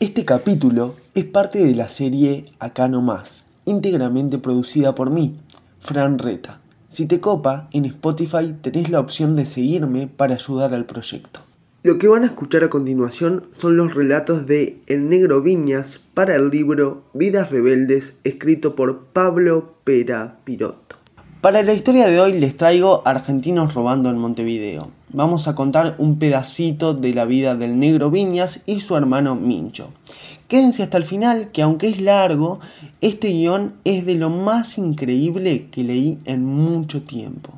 Este capítulo es parte de la serie Acá no más, íntegramente producida por mí, Fran Reta. Si te copa, en Spotify tenés la opción de seguirme para ayudar al proyecto. Lo que van a escuchar a continuación son los relatos de El Negro Viñas para el libro Vidas Rebeldes, escrito por Pablo Pera Pirotto. Para la historia de hoy les traigo Argentinos robando en Montevideo. Vamos a contar un pedacito de la vida del negro Viñas y su hermano Mincho. Quédense hasta el final que aunque es largo, este guion es de lo más increíble que leí en mucho tiempo.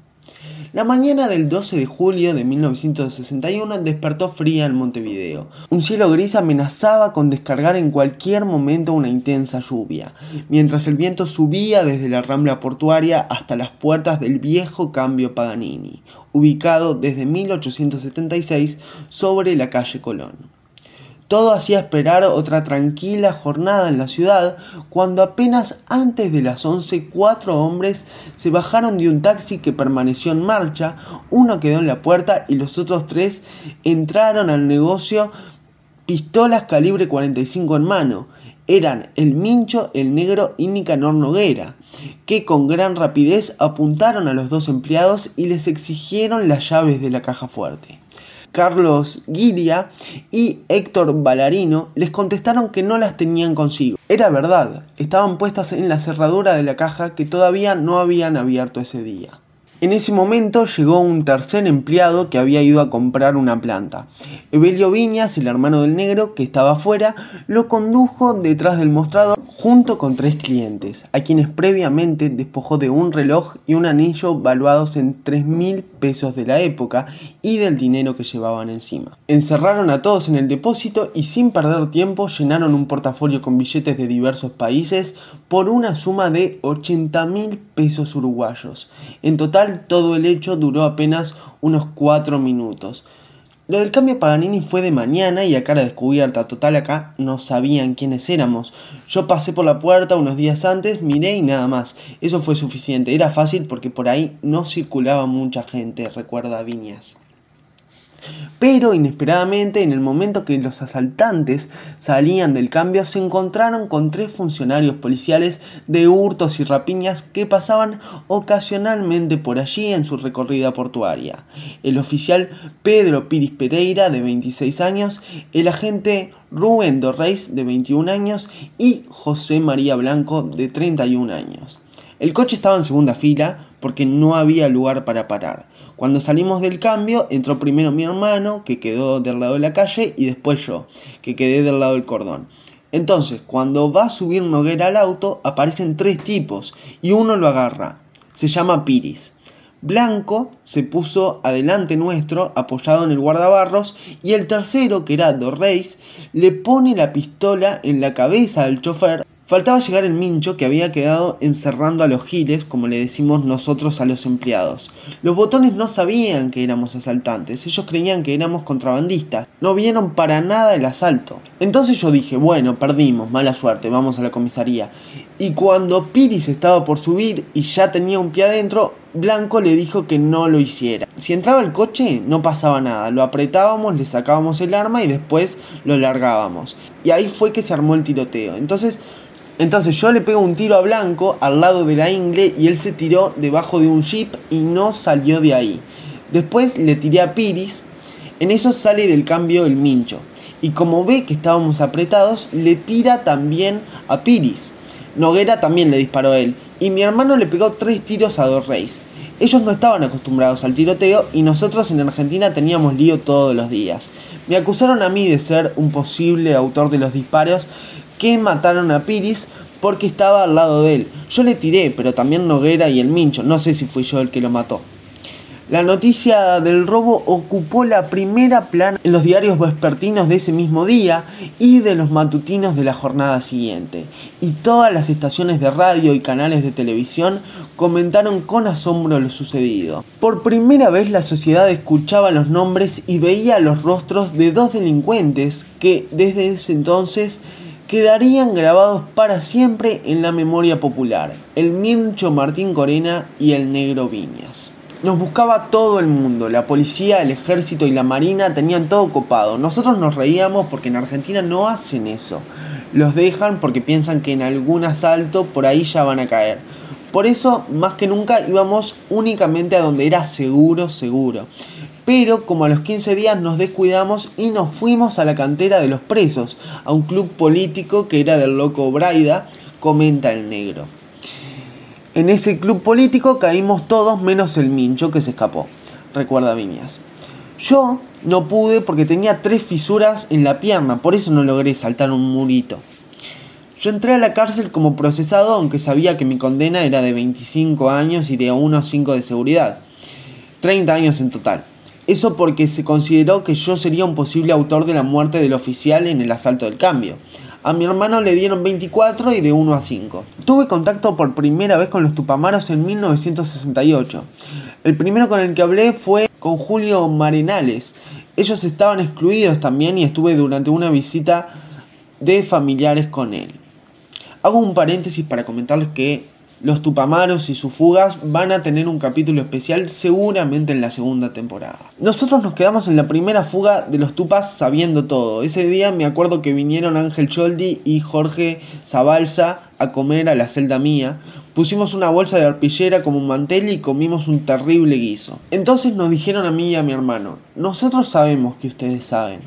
La mañana del 12 de julio de 1961 despertó fría en Montevideo. Un cielo gris amenazaba con descargar en cualquier momento una intensa lluvia, mientras el viento subía desde la rambla portuaria hasta las puertas del viejo cambio Paganini, ubicado desde 1876 sobre la calle Colón. Todo hacía esperar otra tranquila jornada en la ciudad cuando apenas antes de las 11 cuatro hombres se bajaron de un taxi que permaneció en marcha, uno quedó en la puerta y los otros tres entraron al negocio pistolas calibre 45 en mano. Eran el Mincho, el Negro y Nicanor Noguera, que con gran rapidez apuntaron a los dos empleados y les exigieron las llaves de la caja fuerte. Carlos Guiria y Héctor Ballarino les contestaron que no las tenían consigo. Era verdad, estaban puestas en la cerradura de la caja que todavía no habían abierto ese día. En ese momento llegó un tercer empleado que había ido a comprar una planta. Evelio Viñas, el hermano del negro, que estaba afuera, lo condujo detrás del mostrador junto con tres clientes, a quienes previamente despojó de un reloj y un anillo valuados en 3 mil pesos de la época y del dinero que llevaban encima. Encerraron a todos en el depósito y sin perder tiempo llenaron un portafolio con billetes de diversos países por una suma de 80 mil pesos uruguayos. En total todo el hecho duró apenas unos cuatro minutos. Lo del cambio Paganini fue de mañana y a cara descubierta, total acá no sabían quiénes éramos. Yo pasé por la puerta unos días antes, miré y nada más. Eso fue suficiente, era fácil porque por ahí no circulaba mucha gente, recuerda Viñas. Pero inesperadamente, en el momento que los asaltantes salían del cambio, se encontraron con tres funcionarios policiales de hurtos y rapiñas que pasaban ocasionalmente por allí en su recorrida portuaria. El oficial Pedro Piris Pereira, de 26 años, el agente Rubén Dorreis, de 21 años, y José María Blanco, de 31 años. El coche estaba en segunda fila porque no había lugar para parar. Cuando salimos del cambio, entró primero mi hermano, que quedó del lado de la calle, y después yo, que quedé del lado del cordón. Entonces, cuando va a subir Noguera al auto, aparecen tres tipos, y uno lo agarra. Se llama Piris. Blanco se puso adelante nuestro, apoyado en el guardabarros, y el tercero, que era Dorreis, le pone la pistola en la cabeza al chofer Faltaba llegar el mincho que había quedado encerrando a los giles, como le decimos nosotros a los empleados. Los botones no sabían que éramos asaltantes, ellos creían que éramos contrabandistas, no vieron para nada el asalto. Entonces yo dije, bueno, perdimos, mala suerte, vamos a la comisaría. Y cuando Piris estaba por subir y ya tenía un pie adentro, Blanco le dijo que no lo hiciera. Si entraba el coche, no pasaba nada. Lo apretábamos, le sacábamos el arma y después lo largábamos. Y ahí fue que se armó el tiroteo. Entonces entonces yo le pego un tiro a Blanco al lado de la ingle y él se tiró debajo de un jeep y no salió de ahí. Después le tiré a Piris, en eso sale del cambio el mincho. Y como ve que estábamos apretados, le tira también a Piris. Noguera también le disparó a él. Y mi hermano le pegó tres tiros a dos reyes. Ellos no estaban acostumbrados al tiroteo y nosotros en Argentina teníamos lío todos los días. Me acusaron a mí de ser un posible autor de los disparos que mataron a Piris porque estaba al lado de él. Yo le tiré, pero también Noguera y el Mincho, no sé si fui yo el que lo mató. La noticia del robo ocupó la primera plana en los diarios vespertinos de ese mismo día y de los matutinos de la jornada siguiente. Y todas las estaciones de radio y canales de televisión comentaron con asombro lo sucedido. Por primera vez la sociedad escuchaba los nombres y veía los rostros de dos delincuentes que desde ese entonces quedarían grabados para siempre en la memoria popular, el Mincho Martín Corena y el Negro Viñas. Nos buscaba todo el mundo, la policía, el ejército y la marina tenían todo copado. Nosotros nos reíamos porque en Argentina no hacen eso. Los dejan porque piensan que en algún asalto por ahí ya van a caer. Por eso, más que nunca, íbamos únicamente a donde era seguro, seguro. Pero como a los 15 días nos descuidamos y nos fuimos a la cantera de los presos, a un club político que era del loco Braida, comenta el negro. En ese club político caímos todos menos el Mincho que se escapó, recuerda Viñas. Yo no pude porque tenía tres fisuras en la pierna, por eso no logré saltar un murito. Yo entré a la cárcel como procesado, aunque sabía que mi condena era de 25 años y de 1 5 de seguridad. 30 años en total. Eso porque se consideró que yo sería un posible autor de la muerte del oficial en el asalto del cambio. A mi hermano le dieron 24 y de 1 a 5. Tuve contacto por primera vez con los Tupamaros en 1968. El primero con el que hablé fue con Julio Marenales. Ellos estaban excluidos también y estuve durante una visita de familiares con él. Hago un paréntesis para comentarles que los Tupamaros y sus fugas van a tener un capítulo especial seguramente en la segunda temporada. Nosotros nos quedamos en la primera fuga de los Tupas sabiendo todo. Ese día me acuerdo que vinieron Ángel Choldi y Jorge Zabalza a comer a la celda mía. Pusimos una bolsa de arpillera como un mantel y comimos un terrible guiso. Entonces nos dijeron a mí y a mi hermano, nosotros sabemos que ustedes saben.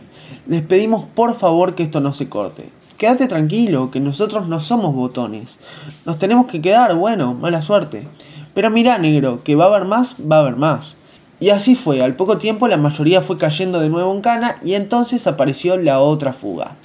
Les pedimos por favor que esto no se corte quédate tranquilo, que nosotros no somos botones. Nos tenemos que quedar, bueno, mala suerte. Pero mira, negro, que va a haber más, va a haber más. Y así fue, al poco tiempo la mayoría fue cayendo de nuevo en cana y entonces apareció la otra fuga.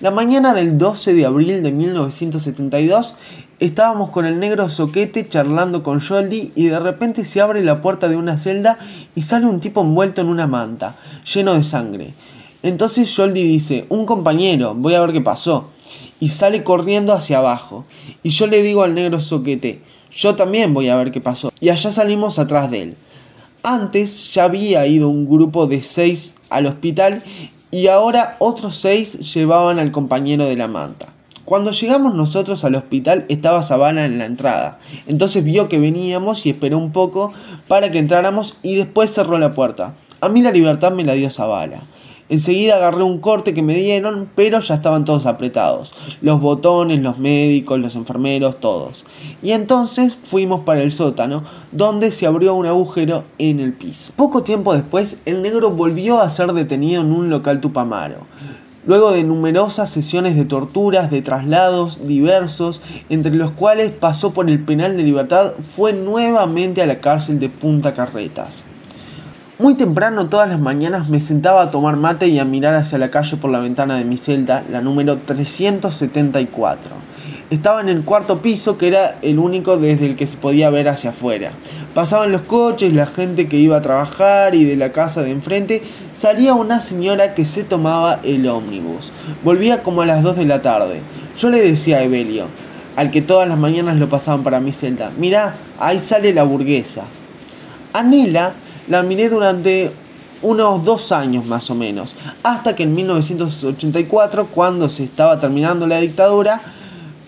La mañana del 12 de abril de 1972 estábamos con el negro Soquete charlando con Joldi y de repente se abre la puerta de una celda y sale un tipo envuelto en una manta, lleno de sangre. Entonces Joldi dice, un compañero, voy a ver qué pasó. Y sale corriendo hacia abajo. Y yo le digo al negro soquete, yo también voy a ver qué pasó. Y allá salimos atrás de él. Antes ya había ido un grupo de seis al hospital y ahora otros seis llevaban al compañero de la manta. Cuando llegamos nosotros al hospital estaba Sabana en la entrada. Entonces vio que veníamos y esperó un poco para que entráramos y después cerró la puerta. A mí la libertad me la dio Zabala. Enseguida agarré un corte que me dieron, pero ya estaban todos apretados. Los botones, los médicos, los enfermeros, todos. Y entonces fuimos para el sótano, donde se abrió un agujero en el piso. Poco tiempo después, el negro volvió a ser detenido en un local tupamaro. Luego de numerosas sesiones de torturas, de traslados diversos, entre los cuales pasó por el penal de libertad, fue nuevamente a la cárcel de Punta Carretas. Muy temprano todas las mañanas me sentaba a tomar mate y a mirar hacia la calle por la ventana de mi celda, la número 374. Estaba en el cuarto piso que era el único desde el que se podía ver hacia afuera. Pasaban los coches, la gente que iba a trabajar y de la casa de enfrente salía una señora que se tomaba el ómnibus. Volvía como a las 2 de la tarde. Yo le decía a Evelio, al que todas las mañanas lo pasaban para mi celda, mira, ahí sale la burguesa. Anela la miré durante unos dos años más o menos, hasta que en 1984, cuando se estaba terminando la dictadura,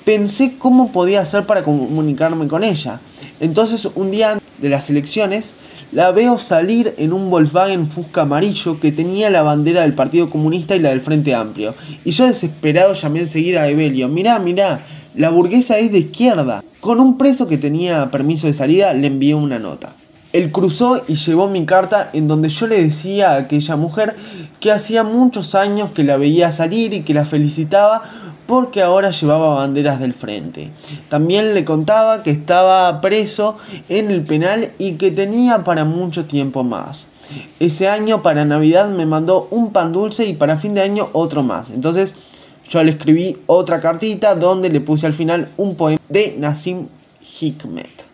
pensé cómo podía hacer para comunicarme con ella. Entonces un día de las elecciones la veo salir en un Volkswagen Fusca amarillo que tenía la bandera del Partido Comunista y la del Frente Amplio. Y yo desesperado llamé enseguida a Evelio, mirá, mirá, la burguesa es de izquierda. Con un preso que tenía permiso de salida le envié una nota. Él cruzó y llevó mi carta en donde yo le decía a aquella mujer que hacía muchos años que la veía salir y que la felicitaba porque ahora llevaba banderas del frente. También le contaba que estaba preso en el penal y que tenía para mucho tiempo más. Ese año para Navidad me mandó un pan dulce y para fin de año otro más. Entonces yo le escribí otra cartita donde le puse al final un poema de Nassim Hikmet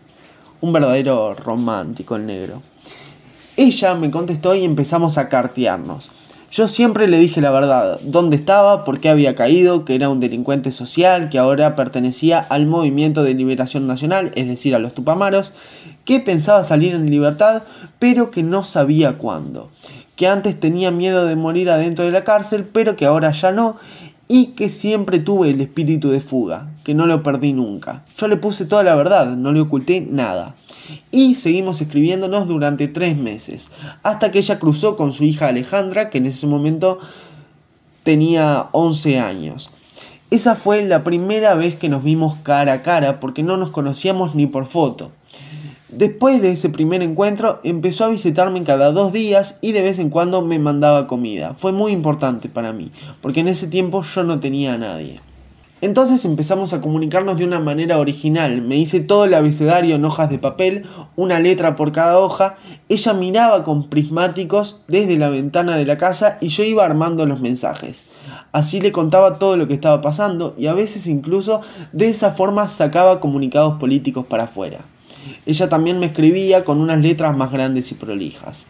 un verdadero romántico el negro. Ella me contestó y empezamos a cartearnos. Yo siempre le dije la verdad, dónde estaba, por qué había caído, que era un delincuente social, que ahora pertenecía al Movimiento de Liberación Nacional, es decir, a los Tupamaros, que pensaba salir en libertad, pero que no sabía cuándo, que antes tenía miedo de morir adentro de la cárcel, pero que ahora ya no, y que siempre tuve el espíritu de fuga, que no lo perdí nunca. Yo le puse toda la verdad, no le oculté nada. Y seguimos escribiéndonos durante tres meses, hasta que ella cruzó con su hija Alejandra, que en ese momento tenía 11 años. Esa fue la primera vez que nos vimos cara a cara porque no nos conocíamos ni por foto. Después de ese primer encuentro empezó a visitarme cada dos días y de vez en cuando me mandaba comida. Fue muy importante para mí, porque en ese tiempo yo no tenía a nadie. Entonces empezamos a comunicarnos de una manera original. Me hice todo el abecedario en hojas de papel, una letra por cada hoja. Ella miraba con prismáticos desde la ventana de la casa y yo iba armando los mensajes. Así le contaba todo lo que estaba pasando y a veces incluso de esa forma sacaba comunicados políticos para afuera. Ella también me escribía con unas letras más grandes y prolijas.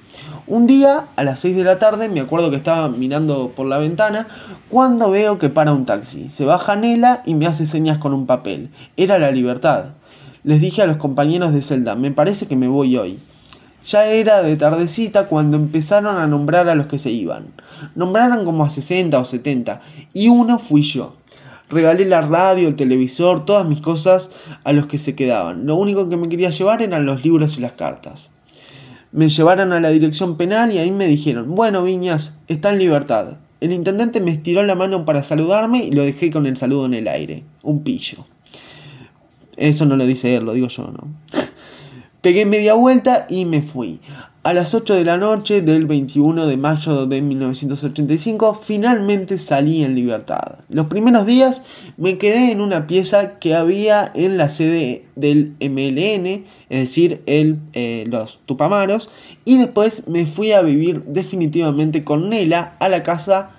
Un día, a las 6 de la tarde, me acuerdo que estaba mirando por la ventana, cuando veo que para un taxi. Se baja Nela y me hace señas con un papel. Era la libertad. Les dije a los compañeros de celda, me parece que me voy hoy. Ya era de tardecita cuando empezaron a nombrar a los que se iban. Nombraron como a 60 o 70 y uno fui yo. Regalé la radio, el televisor, todas mis cosas a los que se quedaban. Lo único que me quería llevar eran los libros y las cartas. Me llevaron a la dirección penal y ahí me dijeron, bueno Viñas, está en libertad. El intendente me estiró la mano para saludarme y lo dejé con el saludo en el aire. Un pillo. Eso no lo dice él, lo digo yo, ¿no? Pegué media vuelta y me fui. A las 8 de la noche del 21 de mayo de 1985 finalmente salí en libertad. Los primeros días me quedé en una pieza que había en la sede del MLN, es decir, el, eh, los Tupamaros, y después me fui a vivir definitivamente con Nela a la casa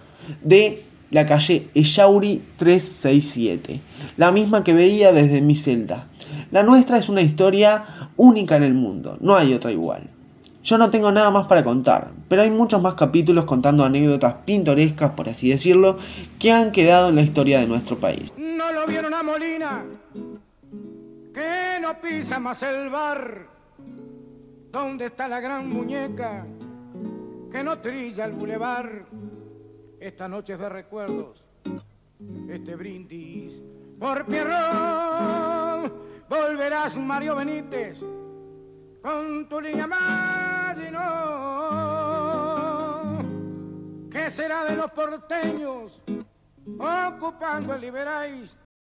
de la calle Echauri 367, la misma que veía desde mi celda. La nuestra es una historia única en el mundo, no hay otra igual. Yo no tengo nada más para contar, pero hay muchos más capítulos contando anécdotas pintorescas, por así decirlo, que han quedado en la historia de nuestro país. No lo vieron a Molina, que no pisa más el bar. ¿Dónde está la gran muñeca que no trilla el bulevar? Esta noche es de recuerdos, este brindis por Pierrón. Volverás Mario Benítez con tu línea más no. ¿Qué será de los porteños ocupando el Liberáis?